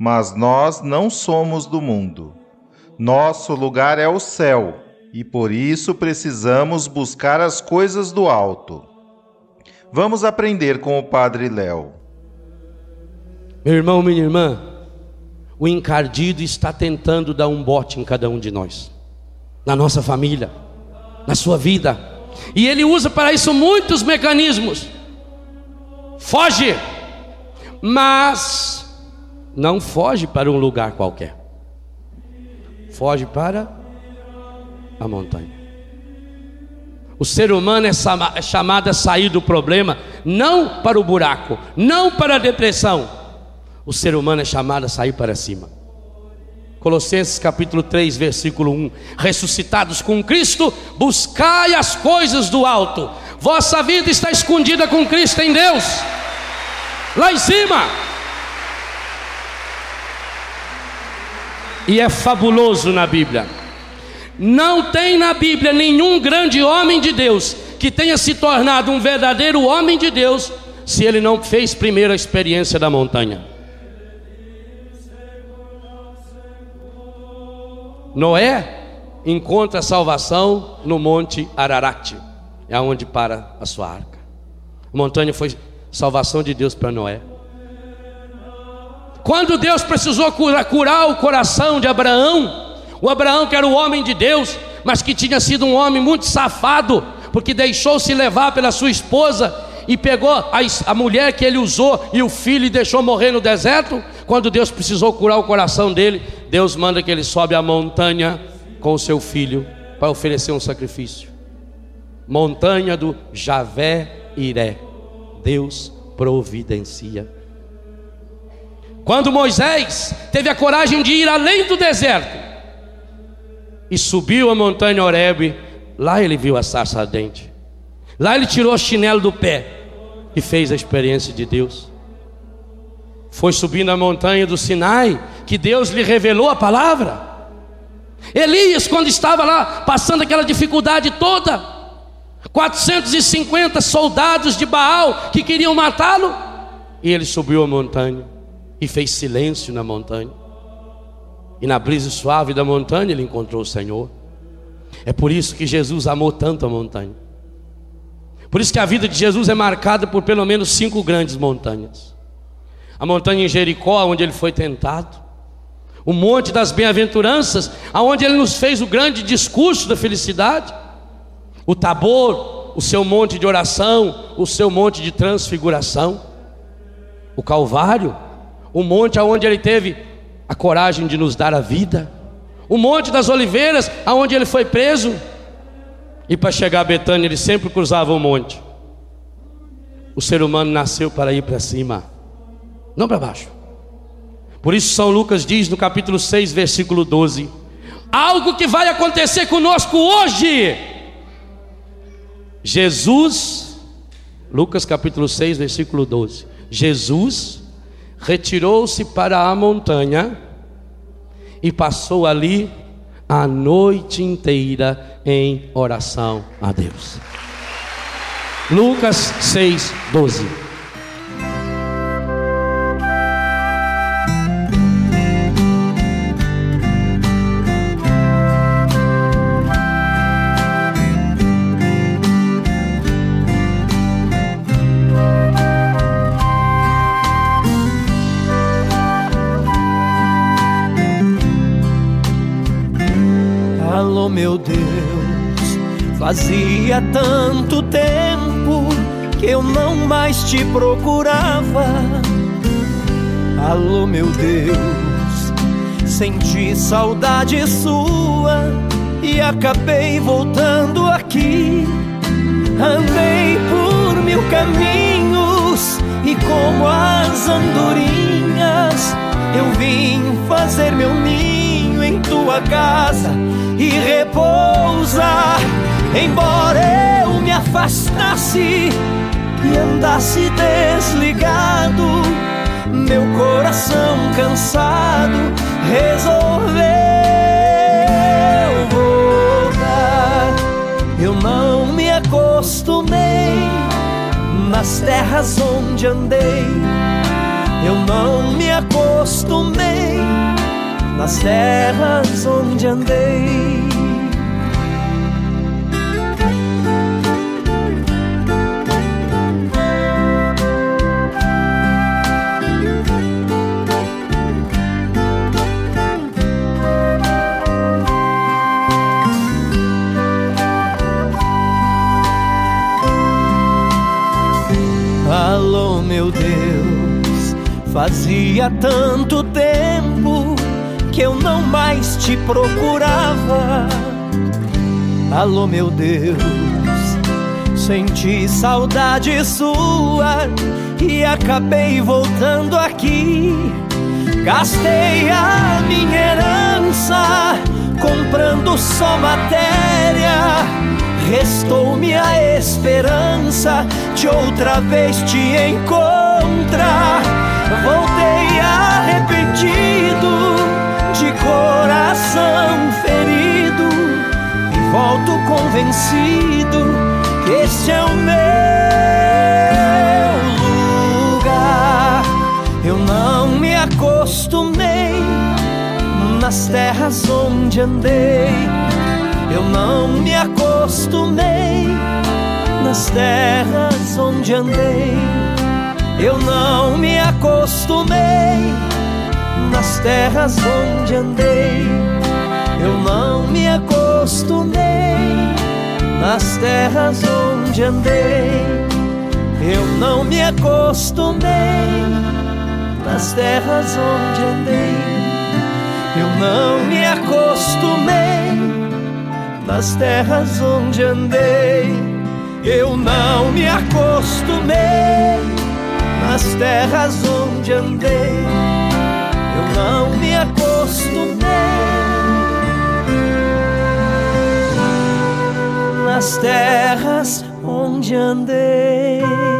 mas nós não somos do mundo. Nosso lugar é o céu e por isso precisamos buscar as coisas do alto. Vamos aprender com o Padre Léo. Meu irmão, minha irmã, o encardido está tentando dar um bote em cada um de nós, na nossa família, na sua vida, e ele usa para isso muitos mecanismos. Foge, mas não foge para um lugar qualquer, foge para a montanha. O ser humano é, é chamado a sair do problema, não para o buraco, não para a depressão, o ser humano é chamado a sair para cima. Colossenses capítulo 3, versículo 1: Ressuscitados com Cristo, buscai as coisas do alto. Vossa vida está escondida com Cristo em Deus, lá em cima. E é fabuloso na Bíblia. Não tem na Bíblia nenhum grande homem de Deus que tenha se tornado um verdadeiro homem de Deus se ele não fez primeiro a experiência da montanha. Noé encontra salvação no Monte Ararat, é onde para a sua arca. A montanha foi salvação de Deus para Noé. Quando Deus precisou curar, curar o coração de Abraão, o Abraão que era o homem de Deus, mas que tinha sido um homem muito safado, porque deixou-se levar pela sua esposa e pegou a, a, mulher que ele usou e o filho e deixou morrer no deserto. Quando Deus precisou curar o coração dele, Deus manda que ele sobe a montanha com o seu filho para oferecer um sacrifício. Montanha do Javé Iré. Deus providencia. Quando Moisés teve a coragem de ir além do deserto e subiu a montanha Horebe, lá ele viu a sarça ardente. Lá ele tirou o chinelo do pé e fez a experiência de Deus foi subindo a montanha do Sinai, que Deus lhe revelou a palavra. Elias, quando estava lá, passando aquela dificuldade toda, 450 soldados de Baal que queriam matá-lo, e ele subiu a montanha e fez silêncio na montanha. E na brisa suave da montanha ele encontrou o Senhor. É por isso que Jesus amou tanto a montanha. Por isso que a vida de Jesus é marcada por pelo menos cinco grandes montanhas a montanha em Jericó, onde ele foi tentado, o monte das bem-aventuranças, aonde ele nos fez o grande discurso da felicidade, o Tabor, o seu monte de oração, o seu monte de transfiguração, o Calvário, o monte aonde ele teve a coragem de nos dar a vida, o monte das oliveiras, aonde ele foi preso, e para chegar a Betânia ele sempre cruzava o monte. O ser humano nasceu para ir para cima não para baixo. Por isso, São Lucas diz no capítulo 6, versículo 12: algo que vai acontecer conosco hoje. Jesus, Lucas capítulo 6, versículo 12: Jesus retirou-se para a montanha e passou ali a noite inteira em oração a Deus. Lucas 6, 12. Fazia tanto tempo que eu não mais te procurava. Alô, meu Deus, senti saudade sua e acabei voltando aqui. Andei por mil caminhos e como as andorinhas eu vim fazer meu ninho em tua casa e repousar. Embora eu me afastasse e andasse desligado, meu coração cansado resolveu voltar. Eu não me acostumei nas terras onde andei. Eu não me acostumei nas terras onde andei. Fazia tanto tempo que eu não mais te procurava. Alô, meu Deus, senti saudade sua e acabei voltando aqui. Gastei a minha herança comprando só matéria. Restou-me a esperança de outra vez te encontrar. Voltei arrependido de coração ferido e volto convencido que esse é o meu lugar. Eu não me acostumei nas terras onde andei. Eu não me acostumei nas terras onde andei. Eu não me acostumei nas terras onde andei. Eu não me acostumei nas terras onde andei. Eu não me acostumei nas terras onde andei. Eu não me acostumei nas terras onde andei. Eu não me acostumei nas terras onde andei. Eu não me acostumei nas terras onde andei.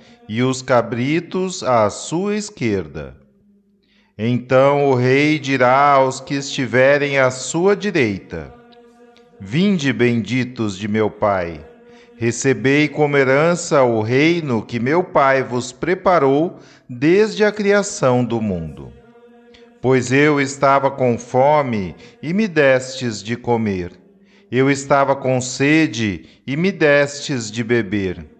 e os cabritos à sua esquerda. Então o rei dirá aos que estiverem à sua direita: Vinde, benditos de meu Pai, Recebei como herança o reino que meu Pai vos preparou desde a criação do mundo. Pois eu estava com fome e me destes de comer. Eu estava com sede e me destes de beber.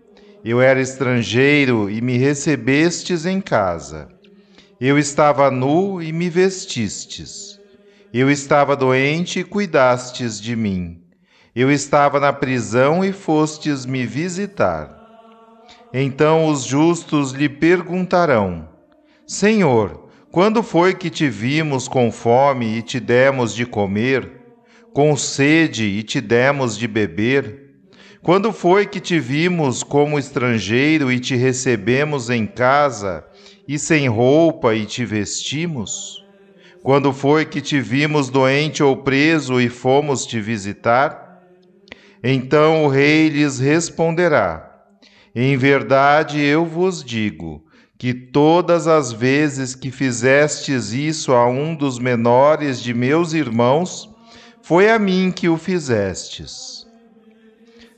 Eu era estrangeiro e me recebestes em casa. Eu estava nu e me vestistes. Eu estava doente e cuidastes de mim. Eu estava na prisão e fostes me visitar. Então os justos lhe perguntarão: Senhor, quando foi que te vimos com fome e te demos de comer, com sede e te demos de beber? Quando foi que te vimos como estrangeiro e te recebemos em casa, e sem roupa e te vestimos? Quando foi que te vimos doente ou preso e fomos te visitar? Então o rei lhes responderá: Em verdade eu vos digo, que todas as vezes que fizestes isso a um dos menores de meus irmãos, foi a mim que o fizestes.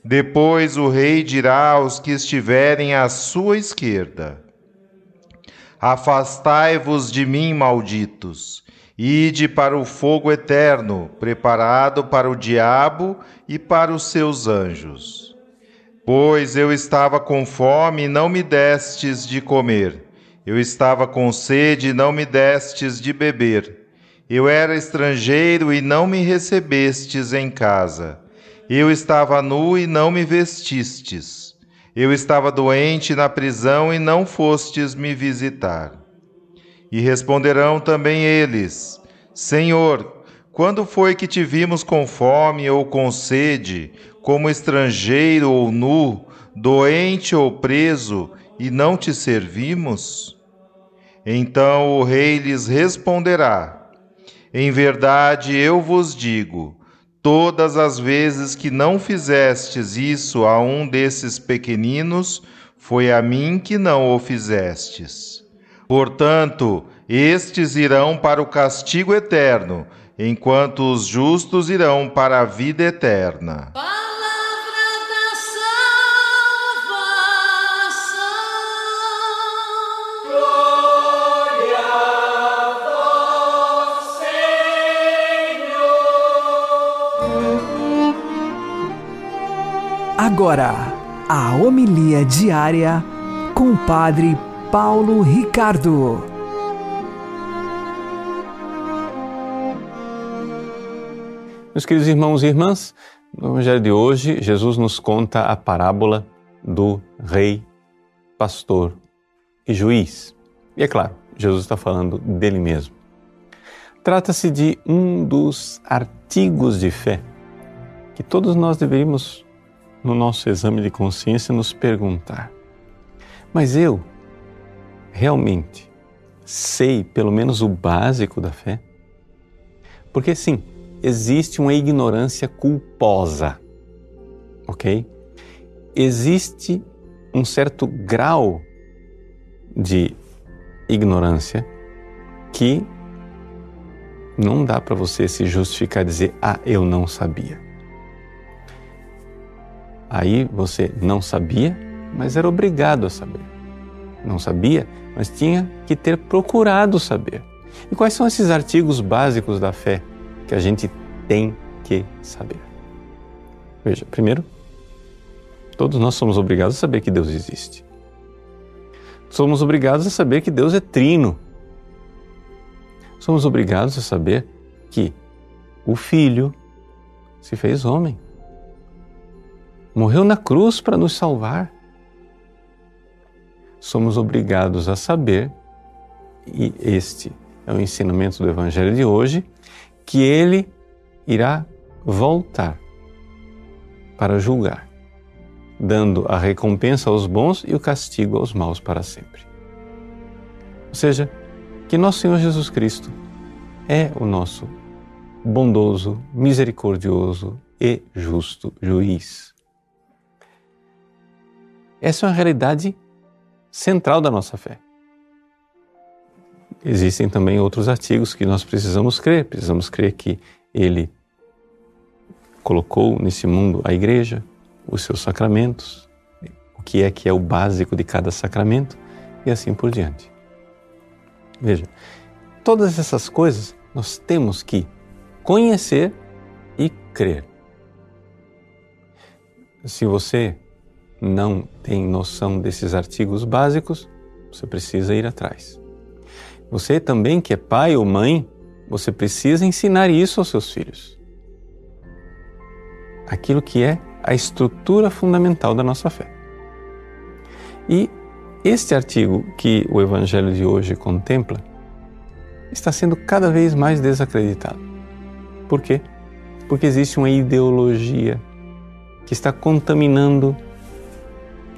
Depois o rei dirá aos que estiverem à sua esquerda: Afastai-vos de mim, malditos, ide para o fogo eterno, preparado para o diabo e para os seus anjos. Pois eu estava com fome e não me destes de comer. Eu estava com sede e não me destes de beber. Eu era estrangeiro e não me recebestes em casa. Eu estava nu e não me vestistes. Eu estava doente na prisão e não fostes me visitar. E responderão também eles: Senhor, quando foi que te vimos com fome ou com sede, como estrangeiro ou nu, doente ou preso, e não te servimos? Então o rei lhes responderá: Em verdade eu vos digo, todas as vezes que não fizestes isso a um desses pequeninos, foi a mim que não o fizestes. Portanto, estes irão para o castigo eterno enquanto os justos irão para a vida eterna. Agora, a homilia diária com o Padre Paulo Ricardo. Meus queridos irmãos e irmãs, no Evangelho de hoje, Jesus nos conta a parábola do rei, pastor e juiz. E é claro, Jesus está falando dele mesmo. Trata-se de um dos artigos de fé que todos nós deveríamos, no nosso exame de consciência, nos perguntar: mas eu realmente sei pelo menos o básico da fé? Porque sim, existe uma ignorância culposa, ok? Existe um certo grau de ignorância que não dá para você se justificar dizer, ah, eu não sabia. Aí você não sabia, mas era obrigado a saber. Não sabia, mas tinha que ter procurado saber. E quais são esses artigos básicos da fé que a gente tem que saber. Veja, primeiro, todos nós somos obrigados a saber que Deus existe. Somos obrigados a saber que Deus é trino. Somos obrigados a saber que o Filho se fez homem. Morreu na cruz para nos salvar. Somos obrigados a saber, e este é o ensinamento do Evangelho de hoje, que ele irá voltar para julgar, dando a recompensa aos bons e o castigo aos maus para sempre. Ou seja, que nosso Senhor Jesus Cristo é o nosso bondoso, misericordioso e justo juiz. Essa é uma realidade central da nossa fé. Existem também outros artigos que nós precisamos crer. Precisamos crer que Ele colocou nesse mundo a igreja, os seus sacramentos, o que é que é o básico de cada sacramento e assim por diante. Veja, todas essas coisas nós temos que conhecer e crer. Se você não tem noção desses artigos básicos, você precisa ir atrás. Você também, que é pai ou mãe, você precisa ensinar isso aos seus filhos. Aquilo que é a estrutura fundamental da nossa fé. E este artigo que o Evangelho de hoje contempla está sendo cada vez mais desacreditado. Por quê? Porque existe uma ideologia que está contaminando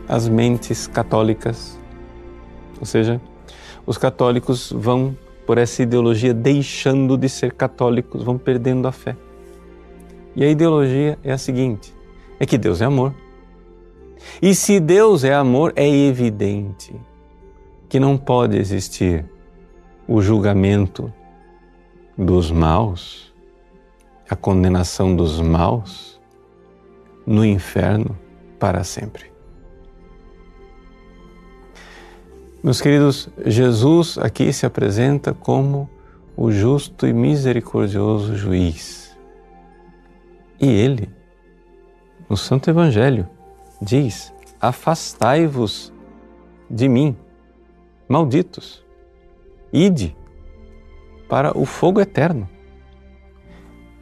as mentes católicas. Ou seja, os católicos vão, por essa ideologia, deixando de ser católicos, vão perdendo a fé. E a ideologia é a seguinte: é que Deus é amor. E se Deus é amor, é evidente que não pode existir o julgamento dos maus, a condenação dos maus no inferno para sempre. Meus queridos, Jesus aqui se apresenta como o justo e misericordioso juiz. E ele, no Santo Evangelho, diz: Afastai-vos de mim, malditos, ide para o fogo eterno.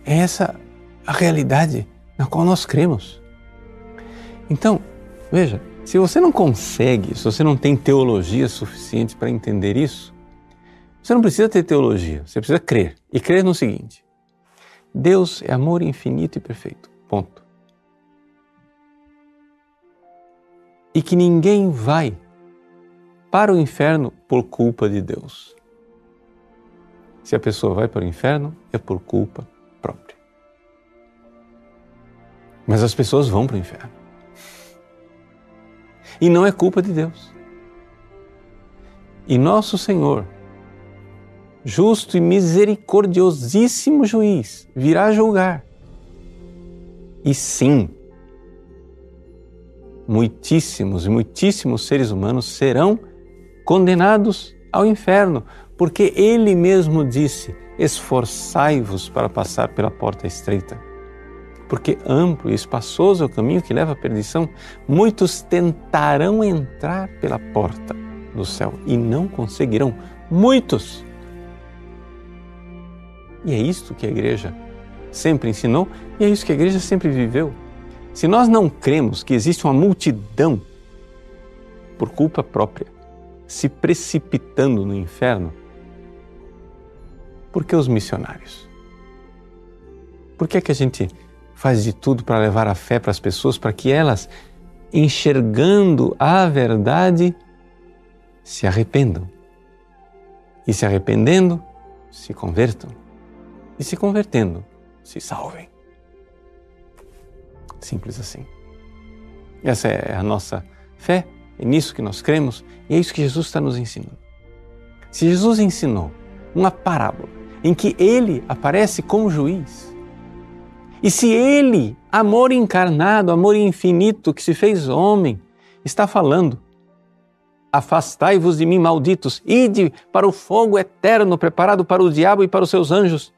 É essa a realidade na qual nós cremos. Então, veja, se você não consegue, se você não tem teologia suficiente para entender isso, você não precisa ter teologia, você precisa crer. E crer no seguinte: Deus é amor infinito e perfeito. Ponto. E que ninguém vai para o inferno por culpa de Deus. Se a pessoa vai para o inferno, é por culpa própria. Mas as pessoas vão para o inferno. E não é culpa de Deus. E nosso Senhor, justo e misericordiosíssimo juiz, virá julgar. E sim, muitíssimos e muitíssimos seres humanos serão condenados ao inferno, porque Ele mesmo disse: esforçai-vos para passar pela porta estreita porque amplo e espaçoso é o caminho que leva à perdição. Muitos tentarão entrar pela porta do céu e não conseguirão. Muitos. E é isto que a igreja sempre ensinou e é isso que a igreja sempre viveu. Se nós não cremos que existe uma multidão por culpa própria se precipitando no inferno, por que os missionários? Por que, é que a gente faz de tudo para levar a fé para as pessoas, para que elas, enxergando a verdade, se arrependam. E se arrependendo, se convertam. E se convertendo, se salvem. Simples assim. Essa é a nossa fé, é nisso que nós cremos e é isso que Jesus está nos ensinando. Se Jesus ensinou uma parábola em que ele aparece como juiz, e se Ele, amor encarnado, amor infinito que se fez homem, está falando, afastai-vos de mim, malditos, ide para o fogo eterno preparado para o diabo e para os seus anjos.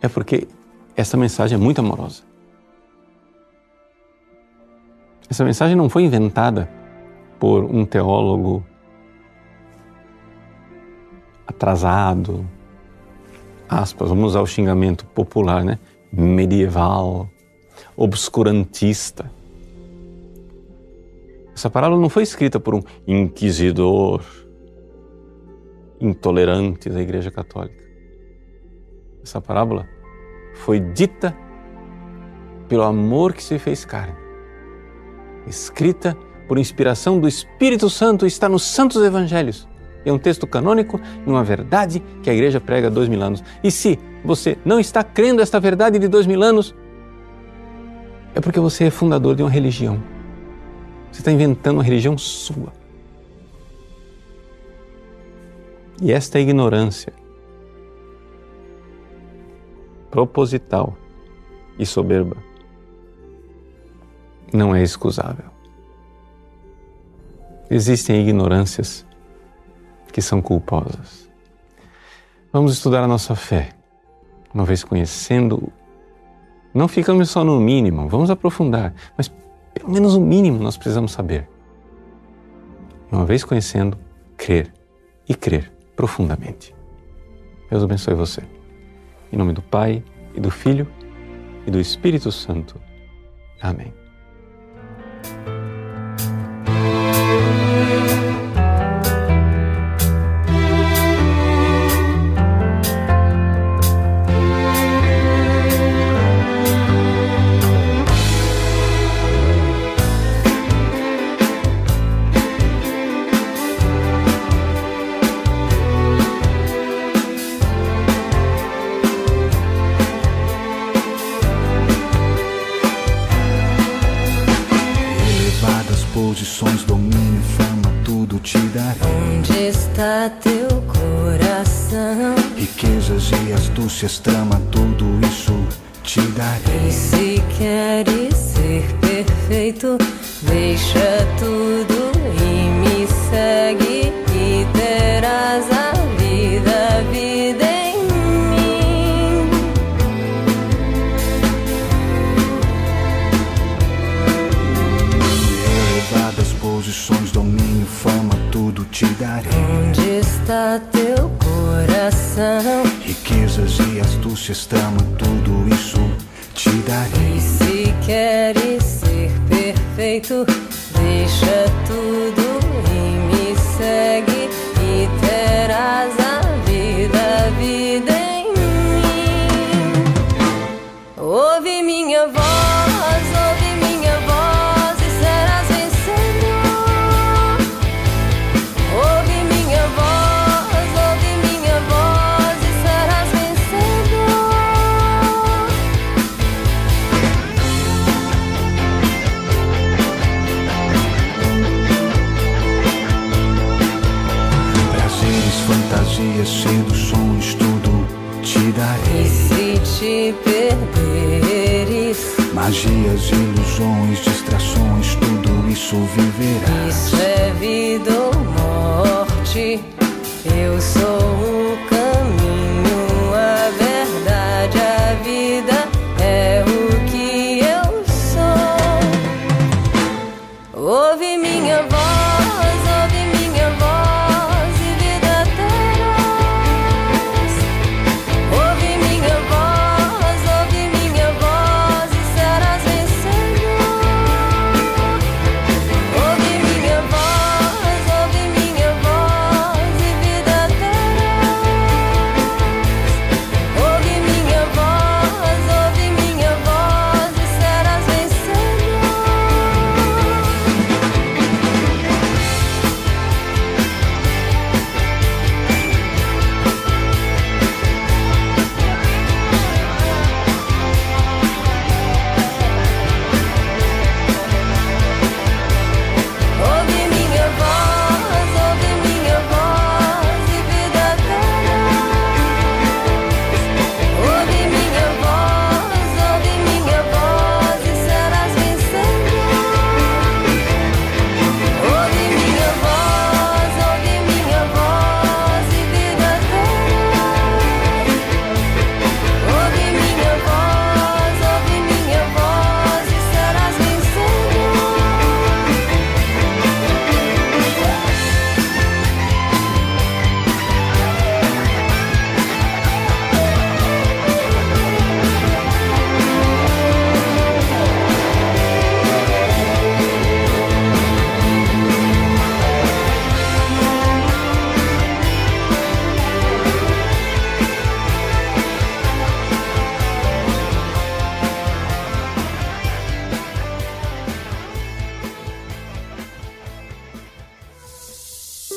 É porque essa mensagem é muito amorosa. Essa mensagem não foi inventada por um teólogo atrasado, aspas, vamos usar o xingamento popular, né? Medieval, obscurantista. Essa parábola não foi escrita por um inquisidor intolerante da Igreja Católica. Essa parábola foi dita pelo amor que se fez carne, escrita por inspiração do Espírito Santo, está nos Santos Evangelhos é um texto canônico e uma verdade que a igreja prega há dois mil anos. E se você não está crendo esta verdade de dois mil anos, é porque você é fundador de uma religião. Você está inventando uma religião sua. E esta ignorância proposital e soberba não é excusável. Existem ignorâncias que são culposas. Vamos estudar a nossa fé, uma vez conhecendo, não ficamos só no mínimo, vamos aprofundar, mas pelo menos o mínimo nós precisamos saber. Uma vez conhecendo, crer e crer profundamente. Deus abençoe você. Em nome do Pai, e do Filho, e do Espírito Santo. Amém. Tudo isso te darei. E se queres ser perfeito, deixa tudo e me segue e terás a vida, a vida em mim. Elevadas posições, domínio, fama, tudo te darei. Onde está teu coração? Riquezas e astúcias, trama, tudo isso te darei. E se queres ser perfeito, deixa tudo e me segue ilusões, distrações, tudo isso viverás.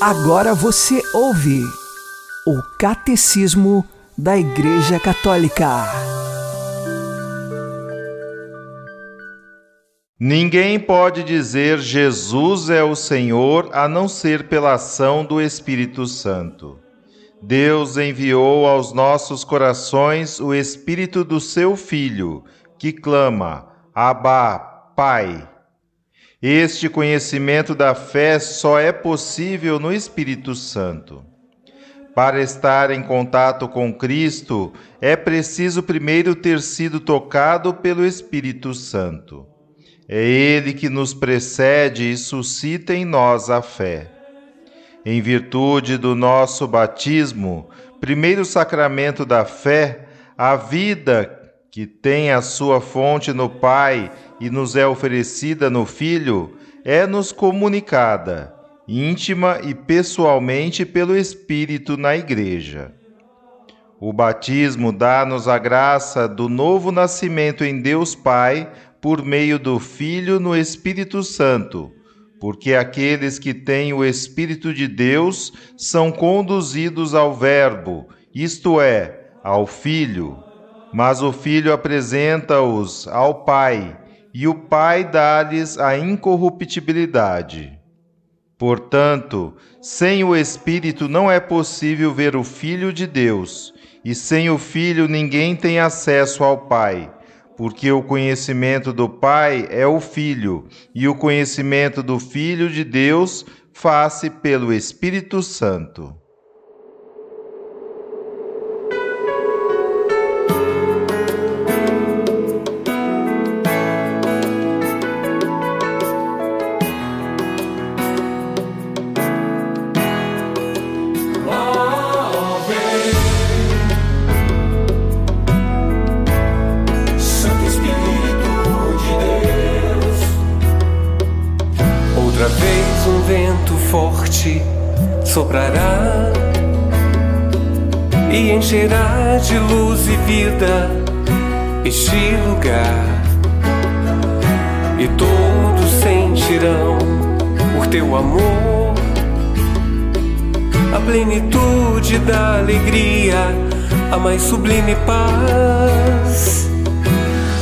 Agora você ouve o Catecismo da Igreja Católica. Ninguém pode dizer Jesus é o Senhor a não ser pela ação do Espírito Santo. Deus enviou aos nossos corações o Espírito do seu Filho, que clama: Abba, Pai. Este conhecimento da fé só é possível no Espírito Santo. Para estar em contato com Cristo, é preciso primeiro ter sido tocado pelo Espírito Santo. É Ele que nos precede e suscita em nós a fé. Em virtude do nosso batismo, primeiro sacramento da fé, a vida que tem a sua fonte no Pai e nos é oferecida no Filho, é-nos comunicada, íntima e pessoalmente pelo Espírito na Igreja. O batismo dá-nos a graça do novo nascimento em Deus Pai por meio do Filho no Espírito Santo, porque aqueles que têm o Espírito de Deus são conduzidos ao Verbo, isto é, ao Filho. Mas o Filho apresenta-os ao Pai, e o Pai dá-lhes a incorruptibilidade. Portanto, sem o Espírito não é possível ver o Filho de Deus, e sem o Filho ninguém tem acesso ao Pai, porque o conhecimento do Pai é o Filho, e o conhecimento do Filho de Deus faz-se pelo Espírito Santo. Teu amor a plenitude da alegria, a mais sublime paz.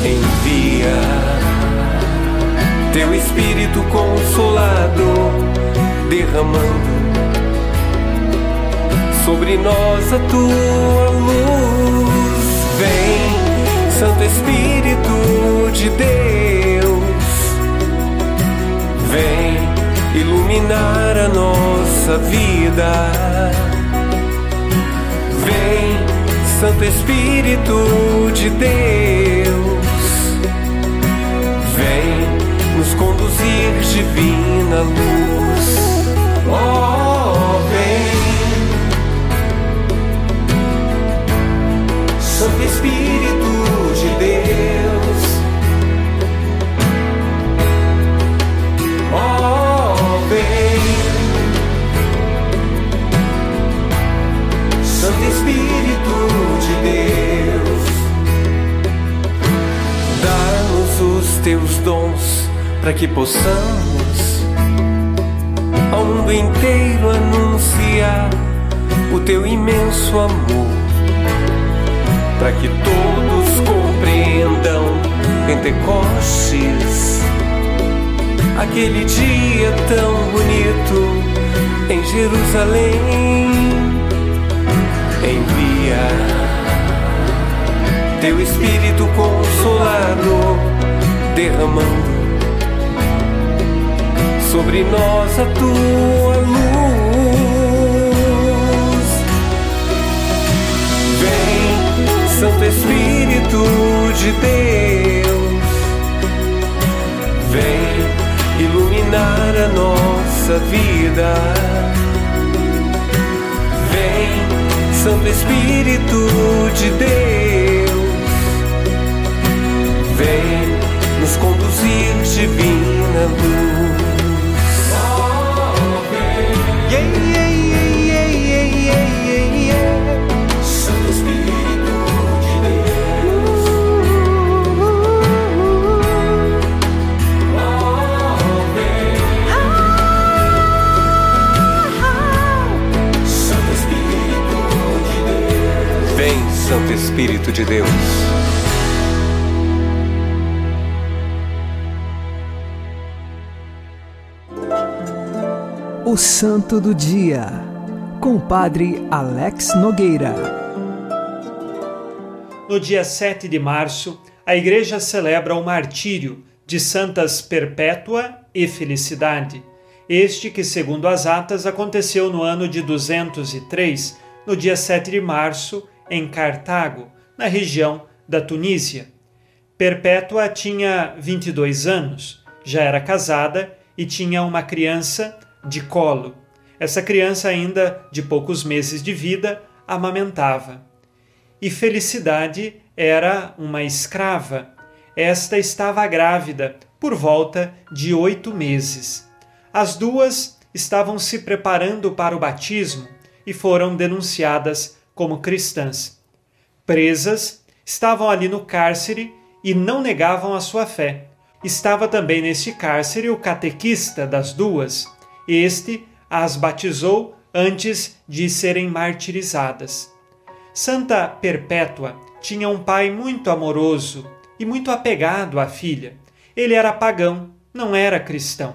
Envia teu Espírito consolado, derramando sobre nós a tua luz. Vem, Santo Espírito de Deus, vem iluminar a nossa vida. Vem, Santo Espírito de Deus, vem nos conduzir divina luz. Que possamos ao mundo inteiro anunciar o teu imenso amor para que todos compreendam Pentecostes, aquele dia tão bonito em Jerusalém. Envia teu Espírito consolado, derramando sobre nós a tua luz. Vem, Santo Espírito de Deus, vem iluminar a nossa vida. Vem, Santo Espírito de Deus, vem nos conduzir divina luz. Santo Espírito de Deus. O Santo do Dia, com o Padre Alex Nogueira. No dia 7 de março, a Igreja celebra o martírio de Santas Perpétua e Felicidade. Este que, segundo as atas, aconteceu no ano de 203, no dia 7 de março, em Cartago, na região da Tunísia. Perpétua tinha 22 anos, já era casada e tinha uma criança de colo. Essa criança, ainda de poucos meses de vida, amamentava. E Felicidade era uma escrava. Esta estava grávida por volta de oito meses. As duas estavam se preparando para o batismo e foram denunciadas como cristãs. Presas, estavam ali no cárcere e não negavam a sua fé. Estava também neste cárcere o catequista das duas. Este as batizou antes de serem martirizadas. Santa Perpétua tinha um pai muito amoroso e muito apegado à filha. Ele era pagão, não era cristão,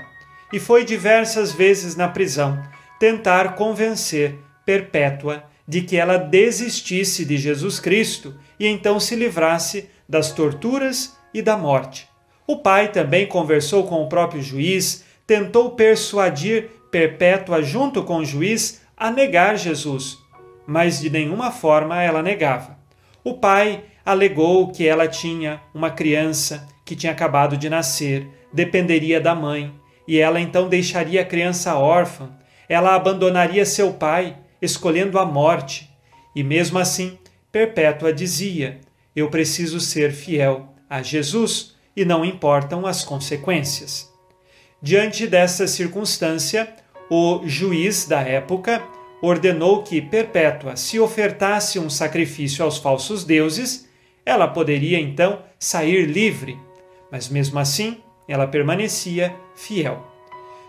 e foi diversas vezes na prisão tentar convencer Perpétua de que ela desistisse de Jesus Cristo e então se livrasse das torturas e da morte. O pai também conversou com o próprio juiz, tentou persuadir Perpétua junto com o juiz a negar Jesus, mas de nenhuma forma ela negava. O pai alegou que ela tinha uma criança que tinha acabado de nascer, dependeria da mãe, e ela então deixaria a criança órfã, ela abandonaria seu pai, escolhendo a morte. E mesmo assim, Perpétua dizia: Eu preciso ser fiel a Jesus e não importam as consequências. Diante dessa circunstância, o juiz da época ordenou que Perpétua se ofertasse um sacrifício aos falsos deuses, ela poderia então sair livre, mas mesmo assim ela permanecia fiel.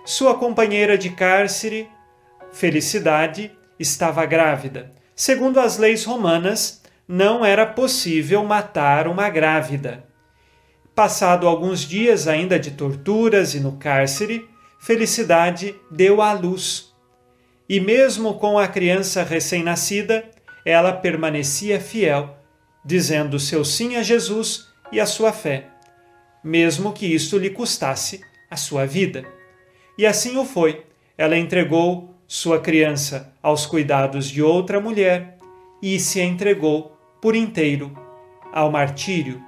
Sua companheira de cárcere, Felicidade, estava grávida. Segundo as leis romanas, não era possível matar uma grávida. Passado alguns dias ainda de torturas e no cárcere, Felicidade deu à luz. E mesmo com a criança recém-nascida, ela permanecia fiel, dizendo seu sim a Jesus e a sua fé, mesmo que isto lhe custasse a sua vida. E assim o foi. Ela entregou sua criança aos cuidados de outra mulher e se entregou por inteiro ao martírio.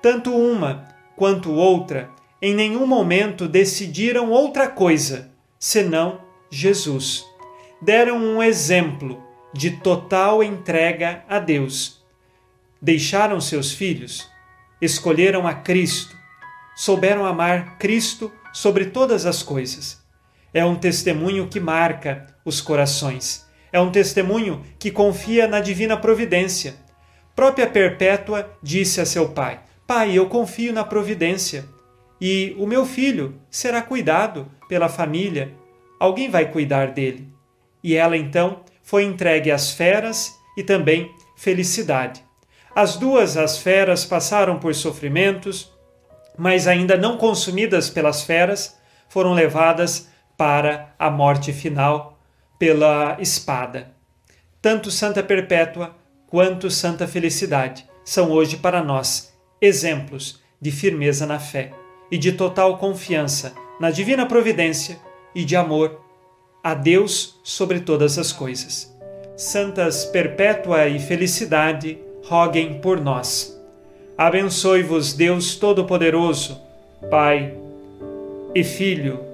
Tanto uma quanto outra em nenhum momento decidiram outra coisa senão Jesus. Deram um exemplo de total entrega a Deus. Deixaram seus filhos, escolheram a Cristo, souberam amar Cristo sobre todas as coisas. É um testemunho que marca os corações. É um testemunho que confia na divina providência. Própria Perpétua disse a seu pai: Pai, eu confio na providência e o meu filho será cuidado pela família. Alguém vai cuidar dele. E ela então foi entregue às feras e também felicidade. As duas, as feras, passaram por sofrimentos, mas ainda não consumidas pelas feras, foram levadas para a morte final pela espada. Tanto Santa Perpétua quanto Santa Felicidade são hoje para nós exemplos de firmeza na fé e de total confiança na divina providência e de amor a Deus sobre todas as coisas. Santas Perpétua e Felicidade, roguem por nós. Abençoe-vos Deus Todo-Poderoso, Pai e Filho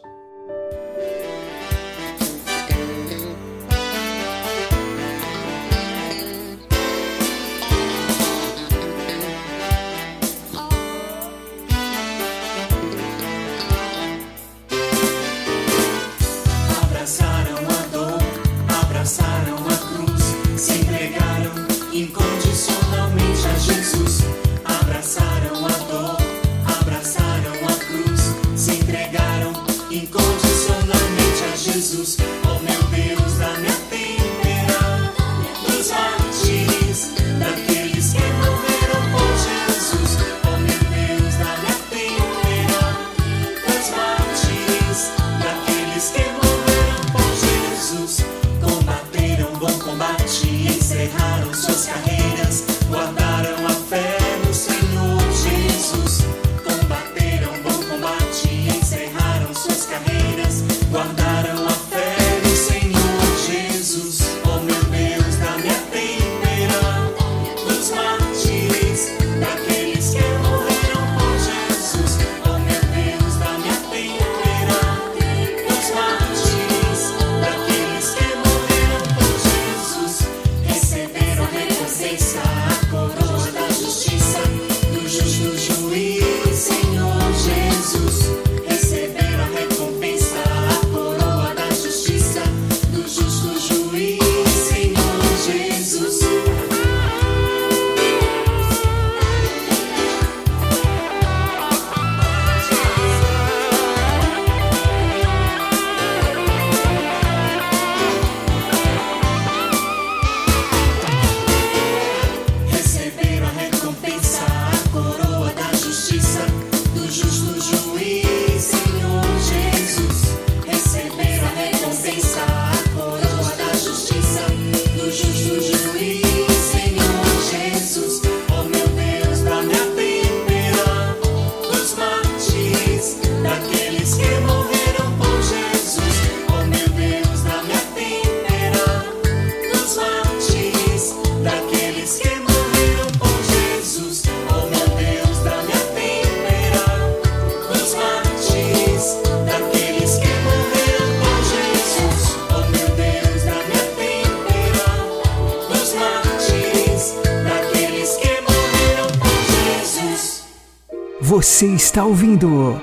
Está ouvindo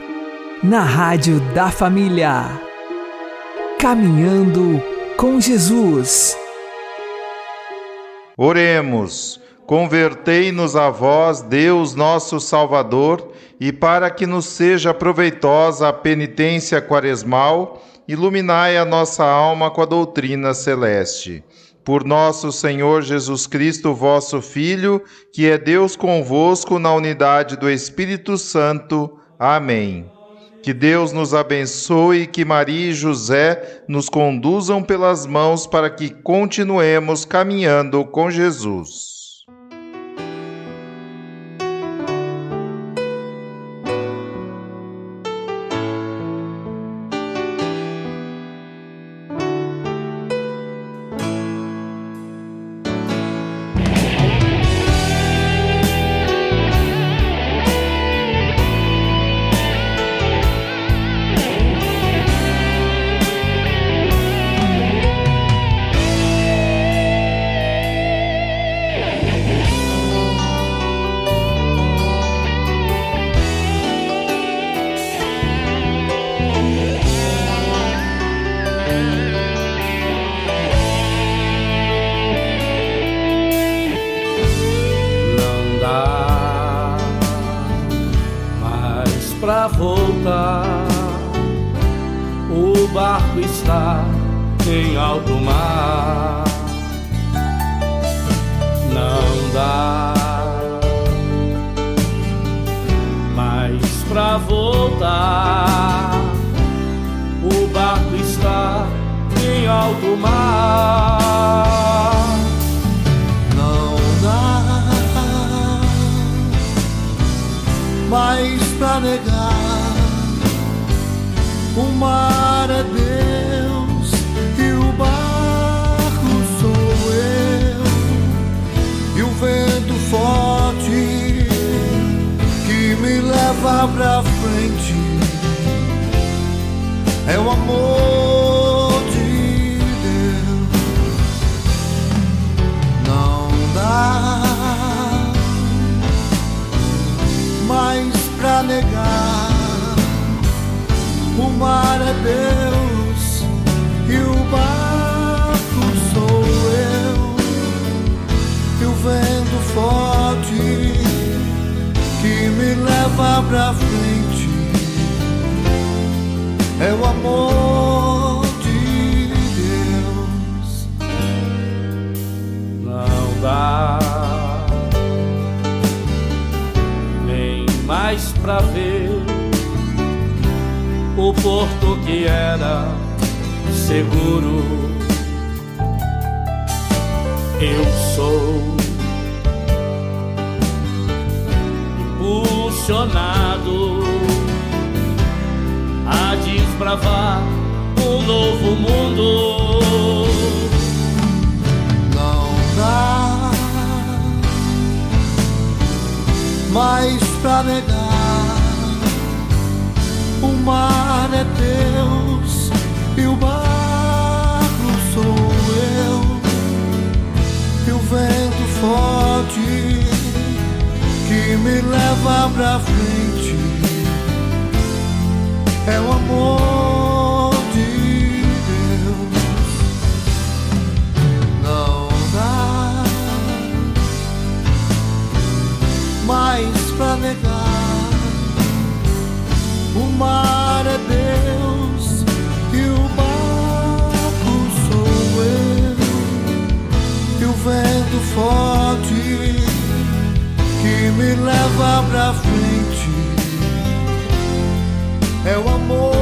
na Rádio da Família. Caminhando com Jesus. Oremos. Convertei-nos a vós, Deus nosso Salvador, e para que nos seja proveitosa a penitência quaresmal, iluminai a nossa alma com a doutrina celeste. Por nosso Senhor Jesus Cristo, vosso Filho, que é Deus convosco na unidade do Espírito Santo. Amém. Que Deus nos abençoe e que Maria e José nos conduzam pelas mãos para que continuemos caminhando com Jesus. Pra voltar. O barco está em alto mar. Não dá mais pra voltar. O barco está em alto mar. Não dá mais pra negar. O mar é Deus e o barco sou eu. E o vento forte que me leva pra frente é o amor negar. O mar é Deus e o barco sou eu. E o vento forte que me leva pra frente é o amor pra ver o porto que era seguro. Eu sou impulsionado a desbravar um novo mundo. Não dá mais pra negar. Mar é Deus e o barco sou eu. E o vento forte que me leva pra frente é o amor mar é Deus e o barco sou eu. E o vento forte que me leva pra frente é o amor.